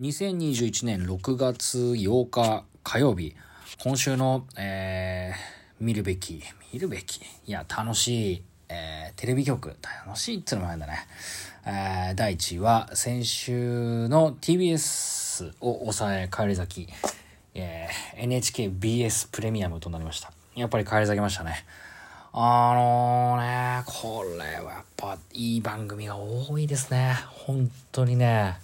2021年6月8日火曜日、今週の、えー、見るべき、見るべき、いや、楽しい、えー、テレビ局、楽しいってのもあるんだね。えー、第1位は、先週の TBS を抑え、帰り咲き、えー、NHKBS プレミアムとなりました。やっぱり帰り咲きましたね。あのー、ね、これはやっぱいい番組が多いですね。本当にね、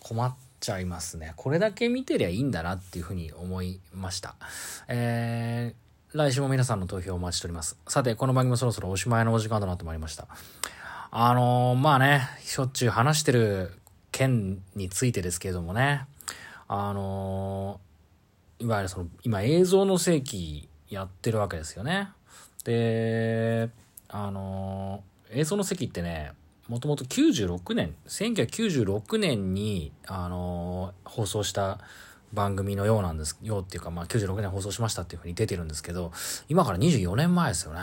困っちゃいますね。これだけ見てりゃいいんだなっていうふうに思いました。えー、来週も皆さんの投票をお待ちしております。さて、この番組もそろそろおしまいのお時間となってまいりました。あのー、まあね、しょっちゅう話してる件についてですけれどもね、あのー、いわゆるその、今映像の世紀やってるわけですよね。で、あのー映像の席ってね、もともと96年、1996年に、あのー、放送した番組のようなんです、ようっていうか、まあ96年放送しましたっていうふうに出てるんですけど、今から24年前ですよね。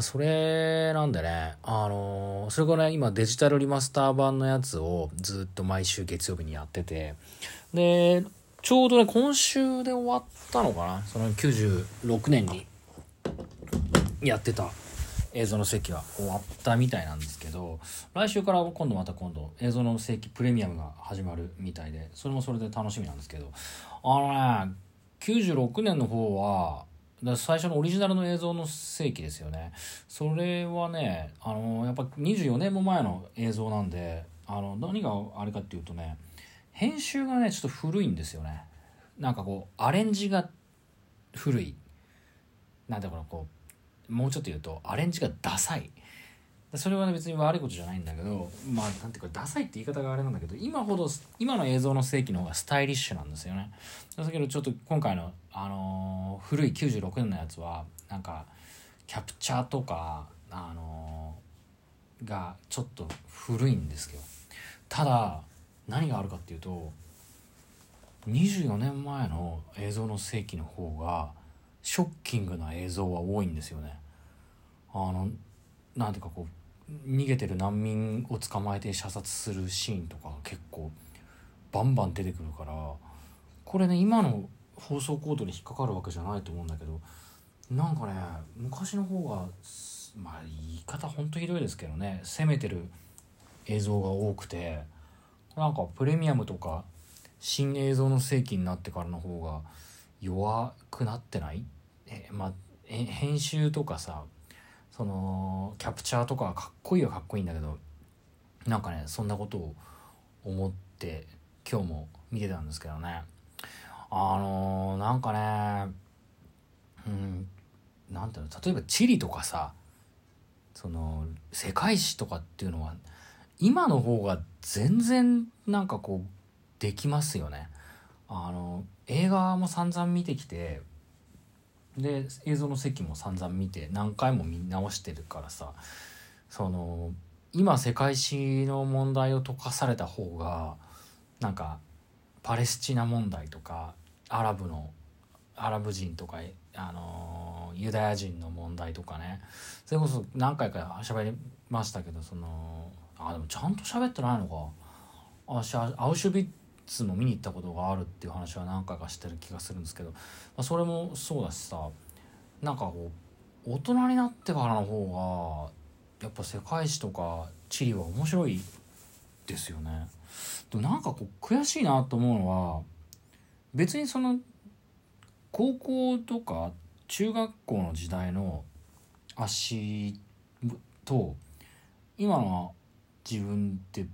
それなんでね、あのー、それからね、今デジタルリマスター版のやつをずっと毎週月曜日にやってて、で、ちょうどね、今週で終わったのかなその96年にやってた映像の席は終わったみたいなんですけど来週から今度また今度映像の席プレミアムが始まるみたいでそれもそれで楽しみなんですけどあのね96年の方は最初のオリジナルの映像の世紀ですよね。それはねあのやっぱ24年も前の映像なんであの何があれかっていうとね編集がねちょっと古いんですよね。なんかこうアレンジが古い。なんだろうこうもうちょっと言うとアレンジがダサい。それは、ね、別に悪いことじゃないんだけどまあなんていうかダサいって言い方があれなんだけど今ほど今の映像の世紀の方がスタイリッシュなんですよね。だけどちょっと今回の、あのー、古い96年のやつはなんかキャプチャーとか、あのー、がちょっと古いんですけどただ何があるかっていうと24年前の映像の世紀の方がショッキングな映像は多いんですよね。あのなんていうかこう逃げてる難民を捕まえて射殺するシーンとか結構バンバン出てくるからこれね今の放送コードに引っかかるわけじゃないと思うんだけどなんかね昔の方がまあ言い方ほんとひどいですけどね攻めてる映像が多くてなんかプレミアムとか新映像の世紀になってからの方が弱くなってない？えまあ編集とかさそのキャプチャーとかかっこいいはかっこいいんだけどなんかねそんなことを思って今日も見てたんですけどね。あのー、なんかねうんなんていうの？例えば地理とかさその世界史とかっていうのは今の方が全然なんかこうできますよね。あの映画も散々見てきてで映像の席も散々見て何回も見直してるからさその今世界史の問題を解かされた方がなんかパレスチナ問題とかアラブのアラブ人とか、あのユダヤ人の問題とかね。それこそ何回か喋りましたけどそのあでもちゃんと喋ってないのか。あアウシュビッツも見に行ったことがあるっていう話は何回かしてる気がするんですけど、まあ、それもそうだしさなんかこう大人になってからの方がやっぱ世界史とか地理は面白いですよね。でもなんかこう悔しいなと思うのは別にその高校とか中学校の時代の足と今の自分って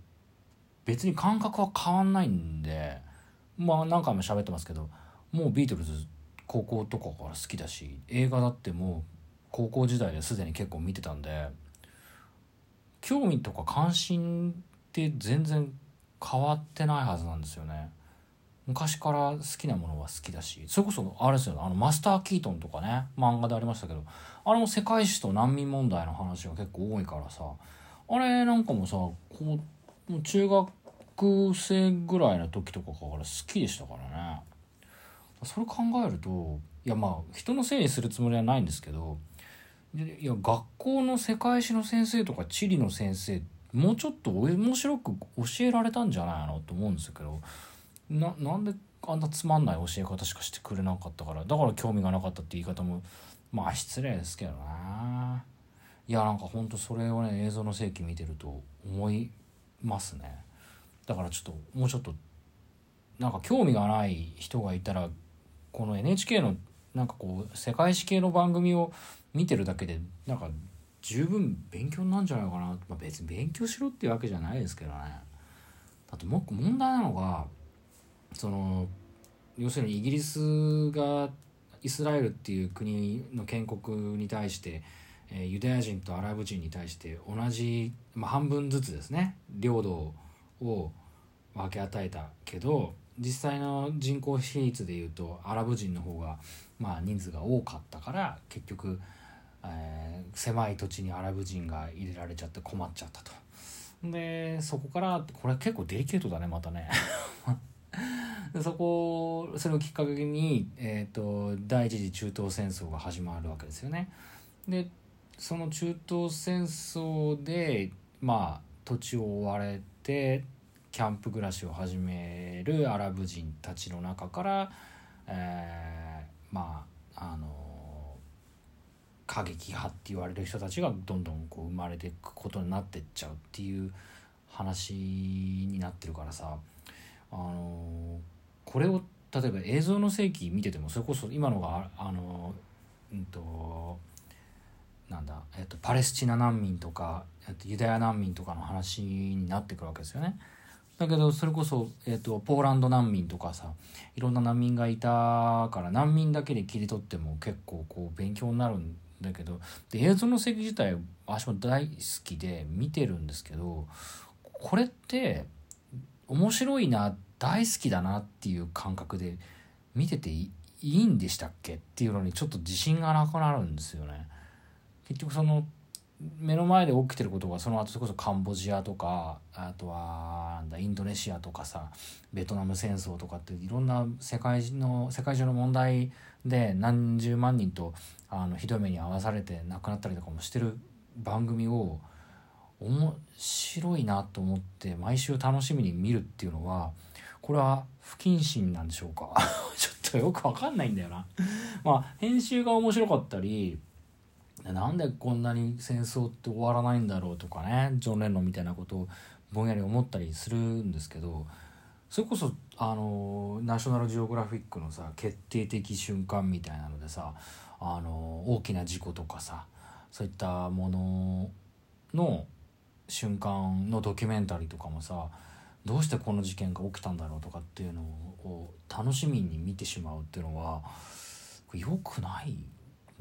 別に感覚は変わんないんでまあ何回も喋ってますけどもうビートルズ高校とかから好きだし映画だってもう高校時代ですでに結構見てたんで興味とか関心って全然変わってないはずなんですよね。昔から好きなものは好きだしそれこそあれですよねあのマスター・キートンとかね漫画でありましたけどあれも世界史と難民問題の話が結構多いからさあれなんかもさこう中学生ぐらいの時とかから好きでしたからね。それ考えるといやまあ人のせいにするつもりはないんですけどいや学校の世界史の先生とか地理の先生もうちょっと面白く教えられたんじゃないのと思うんですけどななんであんなつまんない教え方しかしてくれなかったからだから興味がなかったって言い方もまあ失礼ですけどないやなんかほんとそれをね映像の世紀見てると思いますね。だからちょっともうちょっとなんか興味がない人がいたらこの NHK のなんかこう世界史系の番組を見てるだけでなんか十分勉強なんじゃないかな、まあ、別に勉強しろっていうわけじゃないですけどね。だってもう問題なのがその要するにイギリスがイスラエルっていう国の建国に対して、えー、ユダヤ人とアラブ人に対して同じ、まあ、半分ずつですね。領土を分け与えたけど実際の人口比率でいうとアラブ人の方がまあ人数が多かったから結局、えー、狭い土地にアラブ人が入れられちゃって困っちゃったと。でそこからこれ結構デリケートだねまたね でそこそれをきっかけに、えーと、第一次中東戦争が始まるわけですよね。でその中東戦争でまあ土地を追われてキャンプ暮らしを始めるアラブ人たちの中から、えー、まああの過激派って言われる人たちがどんどんこう生まれていくことになってっちゃうっていう話になってるからさあのこれを例えば映像の世紀見ててもそれこそ今のがあのうんとなんだ、えっと、パレスチナ難民とか、えっと、ユダヤ難民とかの話になってくるわけですよね。だけどそれこそ、えっと、ポーランド難民とかさいろんな難民がいたから難民だけで切り取っても結構こう勉強になるんだけどで映像の世紀自体私も大好きで見てるんですけどこれって面白いな大好きだなっていう感覚で見てていいんでしたっけっていうのにちょっと自信がなくなるんですよね。結局その目の前で起きてることがその後それこそカンボジアとかあとはなんだインドネシアとかさベトナム戦争とかっていろんな世界の世界中の問題で何十万人とあのひどい目に遭わされて亡くなったりとかもしてる番組を面白いなと思って毎週楽しみに見るっていうのはこれは不謹慎なんでしょうか？ちょっとよくわかんないんだよな。ま編集が面白かったりなんでこんなに戦争って終わらないんだろうとかねジョン・レノンみたいなことをぼんやり思ったりするんですけどそれこそあのナショナルジオグラフィックのさ決定的瞬間みたいなのでさあの大きな事故とかさそういったものの瞬間のドキュメンタリーとかもさどうしてこの事件が起きたんだろうとかっていうのを楽しみに見てしまうっていうのは良くない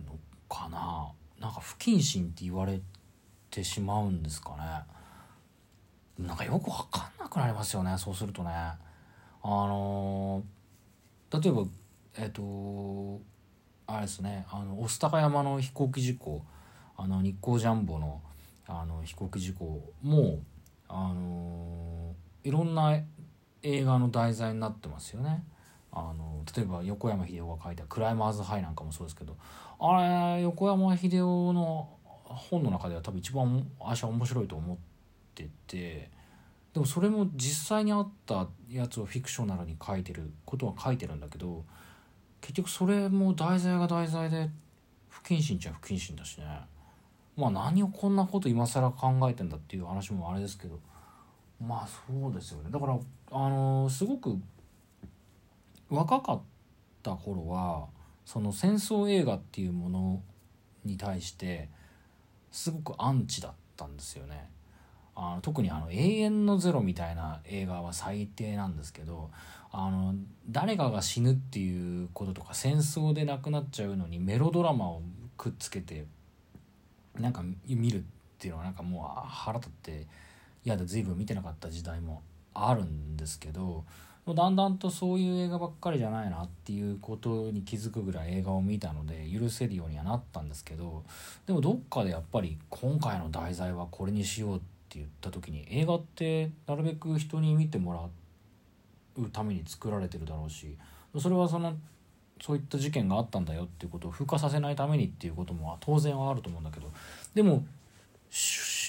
のかな？なんか不謹慎って言われてしまうんですかねなんかよく分かんなくなりますよねそうするとねあのー、例えばえっ、ー、とあれですねあの御巣鷹山の飛行機事故あの日光ジャンボのあの飛行機事故もあのー、いろんな映画の題材になってますよね。あの例えば横山秀夫が書いた「クライマーズ・ハイ」なんかもそうですけどあれ横山秀夫の本の中では多分一番私は面白いと思っててでもそれも実際にあったやつをフィクショナルに書いてることは書いてるんだけど結局それも題材が題材で不謹慎っちゃ不謹慎だしね。まあ何をこんなこと今更考えてんだっていう話もあれですけどまあそうですよね。だからあの、すごく若かった頃はその戦争映画っていうものに対してすごくアンチだったんですよね。あの特にあの「永遠のゼロ」みたいな映画は最低なんですけどあの誰かが死ぬっていうこととか戦争で亡くなっちゃうのにメロドラマをくっつけてなんか見るっていうのはなんかもう腹立って嫌で随分見てなかった時代もあるんですけどだんだんとそういう映画ばっかりじゃないなっていうことに気づくぐらい映画を見たので許せるようにはなったんですけどでもどっかでやっぱり今回の題材はこれにしようって言った時に映画ってなるべく人に見てもらうために作られてるだろうしそれはそのそういった事件があったんだよっていうことを風化させないためにっていうことも当然はあると思うんだけどでも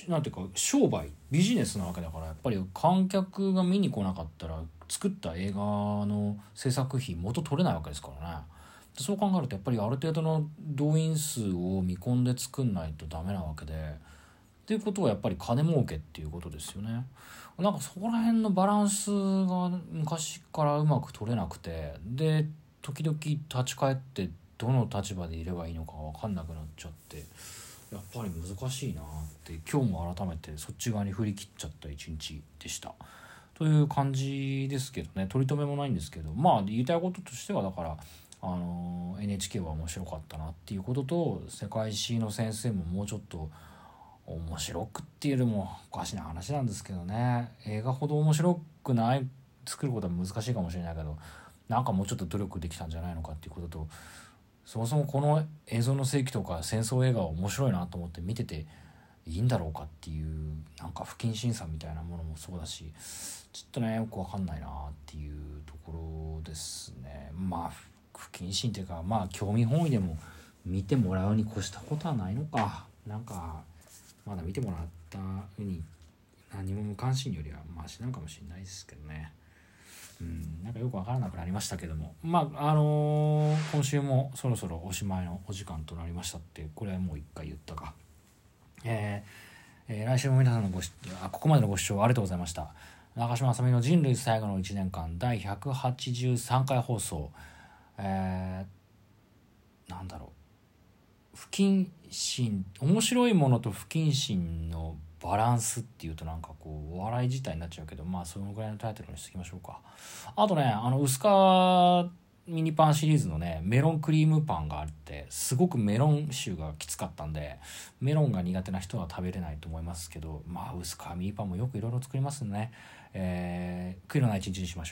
なんていうか商売ビジネスなわけだからやっぱり観客が見に来なかったら作った映画の制作費元取れないわけですからね。そう考えるとやっぱりある程度の動員数を見込んで作んないとダメなわけでっていうことはやっぱり金儲けっていうことですよね。なんかそこら辺のバランスが昔からうまく取れなくてで時々立ち返ってどの立場でいればいいのか分かんなくなっちゃって。やっぱり難しいなって今日も改めてそっち側に振り切っちゃった一日でした。という感じですけどね取り留めもないんですけどまあ言いたいこととしてはだからあの NHK は面白かったなっていうことと世界史の先生ももうちょっと面白くっていうよりもおかしな話なんですけどね映画ほど面白くない作ることは難しいかもしれないけどなんかもうちょっと努力できたんじゃないのかっていうこととそもそもこの映像の世紀とか戦争映画は面白いなと思って見てていいんだろうかっていうなんか不謹慎さみたいなものもそうだしちょっとねよくわかんないなっていうところですね。まあ不謹慎っていうかまあ興味本位でも見てもらうに越したことはないのか。なんかまだ見てもらったうに何も無関心よりはマシなのかもしれないですけどね。うん。なんかよく分からなくなりましたけども。まああのー、今週もそろそろおしまいのお時間となりましたってこれはもう一回言ったか。えー、えー、来週も皆さんのごしあここまでのご視聴ありがとうございました。中島あさみの人類最後の1年間第183回放送。えー、なんだろう。不謹慎面白いものと不謹慎のバランスっていうとなんかこうお笑い自体になっちゃうけどまあそのぐらいのタイトルにしときましょうか。あとねあの薄皮ミニパンシリーズのねメロンクリームパンがあってすごくメロン臭がきつかったんでメロンが苦手な人は食べれないと思いますけどまあ薄皮ミニパンもよくいろいろ作りますね。えー、悔いのない一日にしましょう。